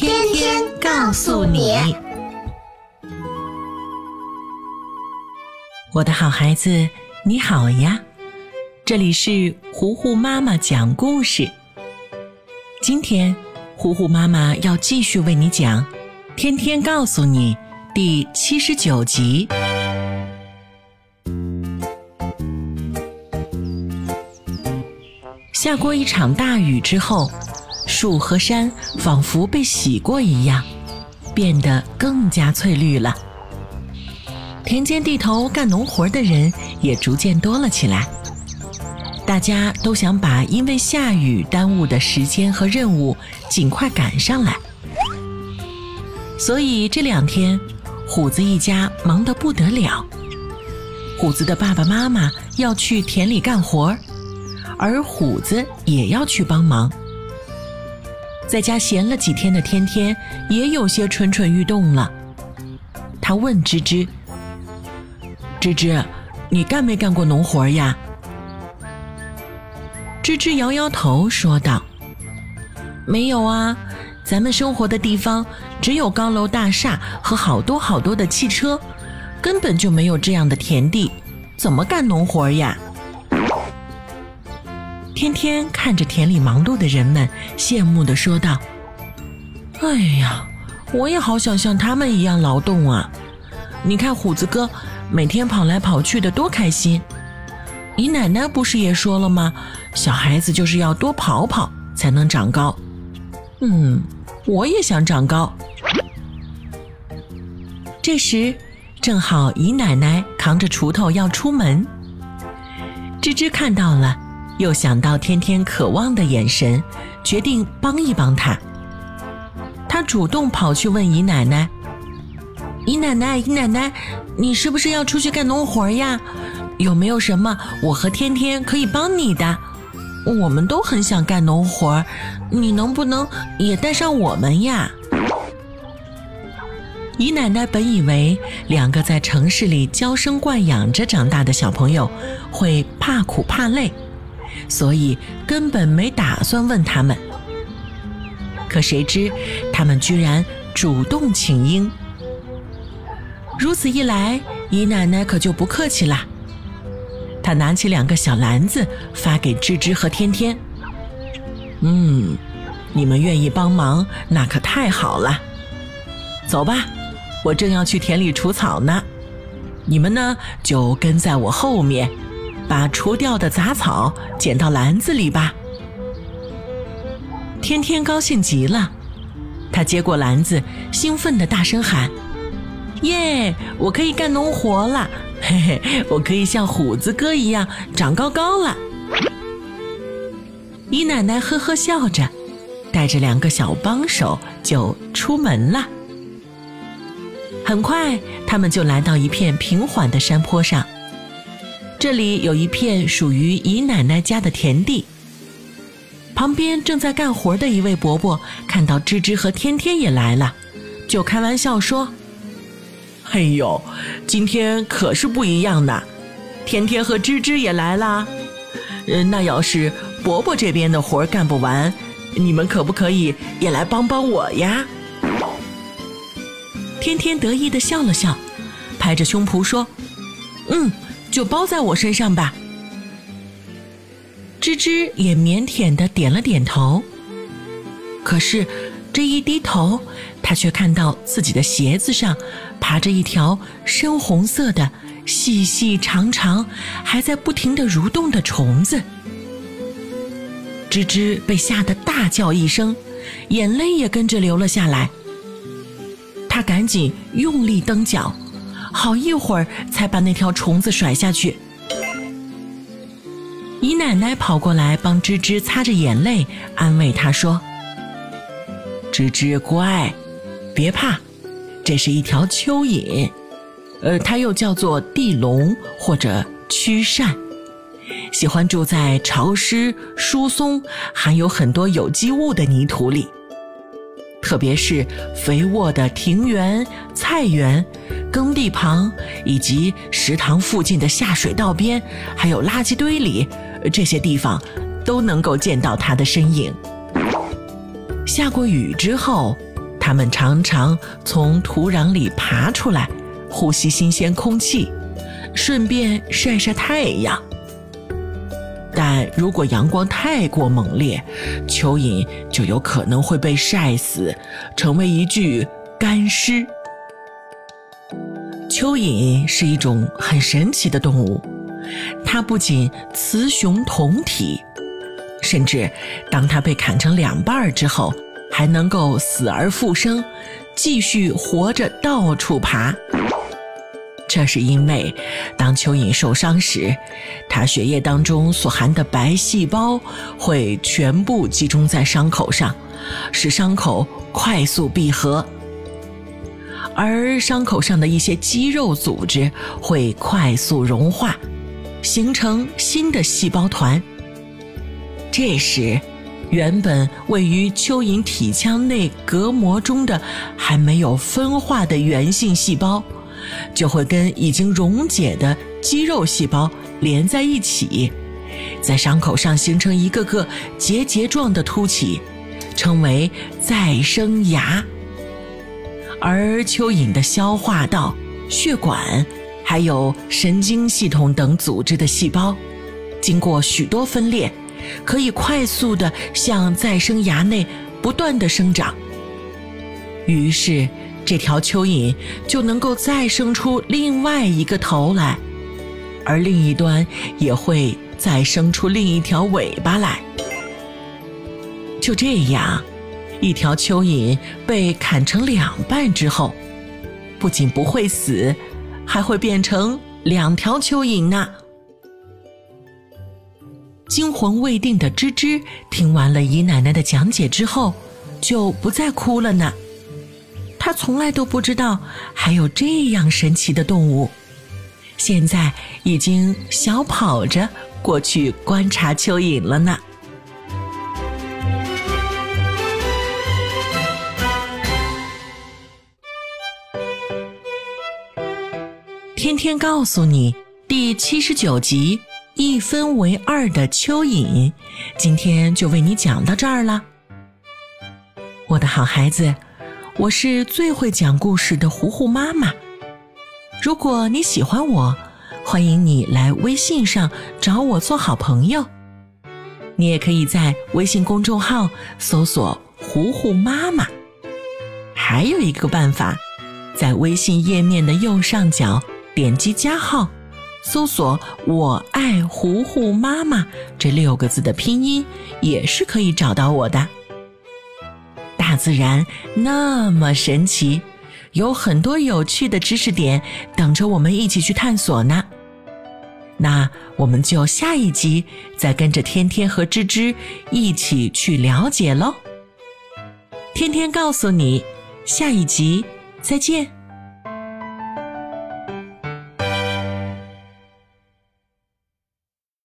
天天告诉你，我的好孩子，你好呀！这里是糊糊妈妈讲故事。今天，糊糊妈妈要继续为你讲《天天告诉你》第七十九集。下过一场大雨之后。树和山仿佛被洗过一样，变得更加翠绿了。田间地头干农活的人也逐渐多了起来，大家都想把因为下雨耽误的时间和任务尽快赶上来。所以这两天，虎子一家忙得不得了。虎子的爸爸妈妈要去田里干活，而虎子也要去帮忙。在家闲了几天的天天也有些蠢蠢欲动了。他问芝芝：“芝芝，你干没干过农活呀？”芝芝摇摇头说道：“没有啊，咱们生活的地方只有高楼大厦和好多好多的汽车，根本就没有这样的田地，怎么干农活呀？”天天看着田里忙碌的人们，羡慕地说道：“哎呀，我也好想像他们一样劳动啊！你看虎子哥每天跑来跑去的多开心。姨奶奶不是也说了吗？小孩子就是要多跑跑才能长高。嗯，我也想长高。”这时，正好姨奶奶扛着锄头要出门，吱吱看到了。又想到天天渴望的眼神，决定帮一帮他。他主动跑去问姨奶奶：“姨奶奶，姨奶奶，你是不是要出去干农活呀？有没有什么我和天天可以帮你的？我们都很想干农活，你能不能也带上我们呀？”姨奶奶本以为两个在城市里娇生惯养着长大的小朋友会怕苦怕累。所以根本没打算问他们，可谁知他们居然主动请缨。如此一来，姨奶奶可就不客气啦。她拿起两个小篮子，发给芝芝和天天。嗯，你们愿意帮忙，那可太好了。走吧，我正要去田里除草呢。你们呢，就跟在我后面。把除掉的杂草捡到篮子里吧。天天高兴极了，他接过篮子，兴奋地大声喊：“耶！我可以干农活了！嘿嘿，我可以像虎子哥一样长高高了。”姨奶奶呵呵笑着，带着两个小帮手就出门了。很快，他们就来到一片平缓的山坡上。这里有一片属于姨奶奶家的田地。旁边正在干活的一位伯伯看到芝芝和天天也来了，就开玩笑说：“嘿呦，今天可是不一样呢！天天和芝芝也来啦。嗯，那要是伯伯这边的活干不完，你们可不可以也来帮帮我呀？”天天得意的笑了笑，拍着胸脯说：“嗯。”就包在我身上吧。吱吱也腼腆的点了点头。可是这一低头，他却看到自己的鞋子上爬着一条深红色的、细细长长、还在不停的蠕动的虫子。吱吱被吓得大叫一声，眼泪也跟着流了下来。他赶紧用力蹬脚。好一会儿才把那条虫子甩下去。姨奶奶跑过来帮吱吱擦着眼泪，安慰她说：“吱吱乖，别怕，这是一条蚯蚓，呃，它又叫做地龙或者驱扇，喜欢住在潮湿、疏松、含有很多有机物的泥土里，特别是肥沃的庭园、菜园、耕地旁以及食堂附近的下水道边，还有垃圾堆里，这些地方都能够见到它的身影。下过雨之后，它们常常从土壤里爬出来，呼吸新鲜空气，顺便晒晒太阳。但如果阳光太过猛烈，蚯蚓就有可能会被晒死，成为一具干尸。蚯蚓是一种很神奇的动物，它不仅雌雄同体。甚至，当它被砍成两半之后，还能够死而复生，继续活着到处爬。这是因为，当蚯蚓受伤时，它血液当中所含的白细胞会全部集中在伤口上，使伤口快速闭合，而伤口上的一些肌肉组织会快速融化，形成新的细胞团。这时，原本位于蚯蚓体腔内隔膜中的还没有分化的原性细胞，就会跟已经溶解的肌肉细胞连在一起，在伤口上形成一个个结节状的凸起，称为再生芽。而蚯蚓的消化道、血管，还有神经系统等组织的细胞，经过许多分裂。可以快速的向再生芽内不断的生长，于是这条蚯蚓就能够再生出另外一个头来，而另一端也会再生出另一条尾巴来。就这样，一条蚯蚓被砍成两半之后，不仅不会死，还会变成两条蚯蚓呢。惊魂未定的吱吱听完了姨奶奶的讲解之后，就不再哭了呢。他从来都不知道还有这样神奇的动物，现在已经小跑着过去观察蚯蚓了呢。天天告诉你第七十九集。一分为二的蚯蚓，今天就为你讲到这儿了。我的好孩子，我是最会讲故事的糊糊妈妈。如果你喜欢我，欢迎你来微信上找我做好朋友。你也可以在微信公众号搜索“糊糊妈妈”。还有一个办法，在微信页面的右上角点击加号。搜索“我爱糊糊妈妈”这六个字的拼音，也是可以找到我的。大自然那么神奇，有很多有趣的知识点等着我们一起去探索呢。那我们就下一集再跟着天天和芝芝一起去了解喽。天天告诉你，下一集再见。